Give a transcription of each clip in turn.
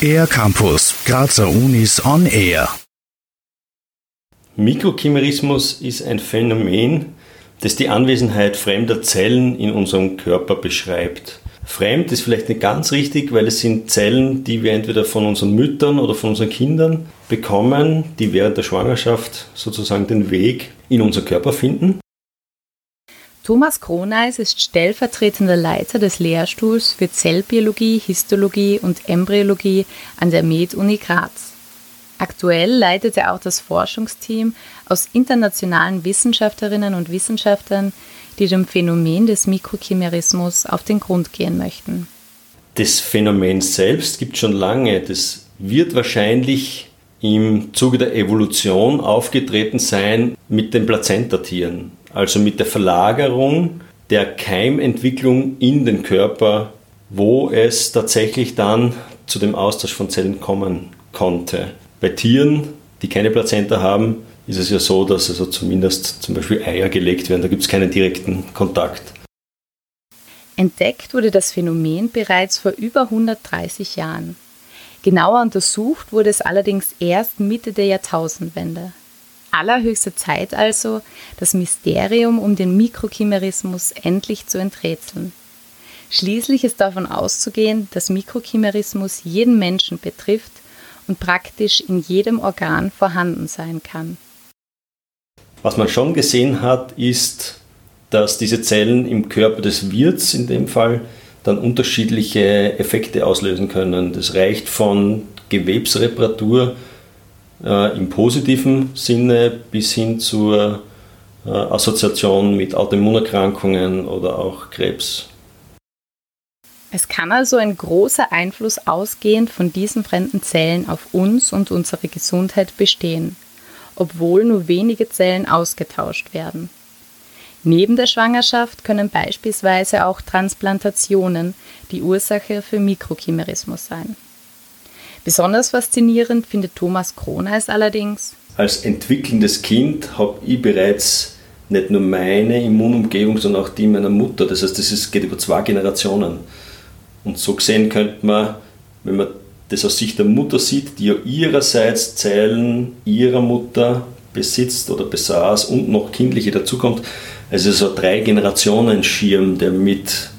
Air Campus, Grazer Unis on Air. Mikrochimerismus ist ein Phänomen, das die Anwesenheit fremder Zellen in unserem Körper beschreibt. Fremd ist vielleicht nicht ganz richtig, weil es sind Zellen, die wir entweder von unseren Müttern oder von unseren Kindern bekommen, die während der Schwangerschaft sozusagen den Weg in unseren Körper finden. Thomas Kroneis ist stellvertretender Leiter des Lehrstuhls für Zellbiologie, Histologie und Embryologie an der Med-Uni Graz. Aktuell leitet er auch das Forschungsteam aus internationalen Wissenschaftlerinnen und Wissenschaftlern, die dem Phänomen des Mikrochimerismus auf den Grund gehen möchten. Das Phänomen selbst gibt schon lange. Das wird wahrscheinlich im Zuge der Evolution aufgetreten sein mit den Plazentatieren, also mit der Verlagerung der Keimentwicklung in den Körper, wo es tatsächlich dann zu dem Austausch von Zellen kommen konnte. Bei Tieren, die keine Plazenta haben, ist es ja so, dass also zumindest zum Beispiel Eier gelegt werden. Da gibt es keinen direkten Kontakt. Entdeckt wurde das Phänomen bereits vor über 130 Jahren. Genauer untersucht wurde es allerdings erst Mitte der Jahrtausendwende. Allerhöchste Zeit also, das Mysterium um den Mikrochimerismus endlich zu enträtseln. Schließlich ist davon auszugehen, dass Mikrochimerismus jeden Menschen betrifft und praktisch in jedem Organ vorhanden sein kann. Was man schon gesehen hat, ist, dass diese Zellen im Körper des Wirts in dem Fall dann unterschiedliche Effekte auslösen können. Das reicht von Gewebsreparatur äh, im positiven Sinne bis hin zur äh, Assoziation mit Autoimmunerkrankungen oder auch Krebs. Es kann also ein großer Einfluss ausgehend von diesen fremden Zellen auf uns und unsere Gesundheit bestehen, obwohl nur wenige Zellen ausgetauscht werden. Neben der Schwangerschaft können beispielsweise auch Transplantationen die Ursache für Mikrochimerismus sein. Besonders faszinierend findet Thomas Kroneis allerdings. Als entwickelndes Kind habe ich bereits nicht nur meine Immunumgebung, sondern auch die meiner Mutter. Das heißt, das geht über zwei Generationen. Und so gesehen könnte man, wenn man das aus Sicht der Mutter sieht, die ja ihrerseits Zellen ihrer Mutter besitzt oder besaß und noch kindliche dazukommt, also so ein drei Generationen Schirm, der mit,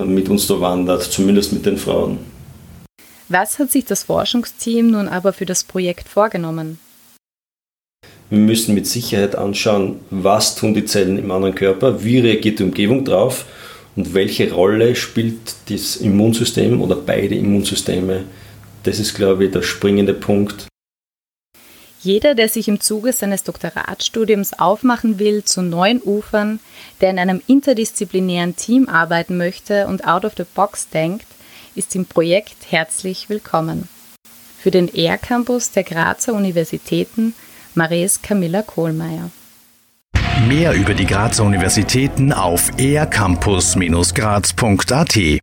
äh, mit uns da wandert, zumindest mit den Frauen. Was hat sich das Forschungsteam nun aber für das Projekt vorgenommen? Wir müssen mit Sicherheit anschauen, was tun die Zellen im anderen Körper, wie reagiert die Umgebung drauf und welche Rolle spielt das Immunsystem oder beide Immunsysteme. Das ist, glaube ich, der springende Punkt. Jeder, der sich im Zuge seines Doktoratstudiums aufmachen will zu neuen Ufern, der in einem interdisziplinären Team arbeiten möchte und out of the box denkt, ist im Projekt herzlich willkommen. Für den Air Campus der Grazer Universitäten Maries Camilla Kohlmeier. Mehr über die Grazer Universitäten auf aircampus-graz.at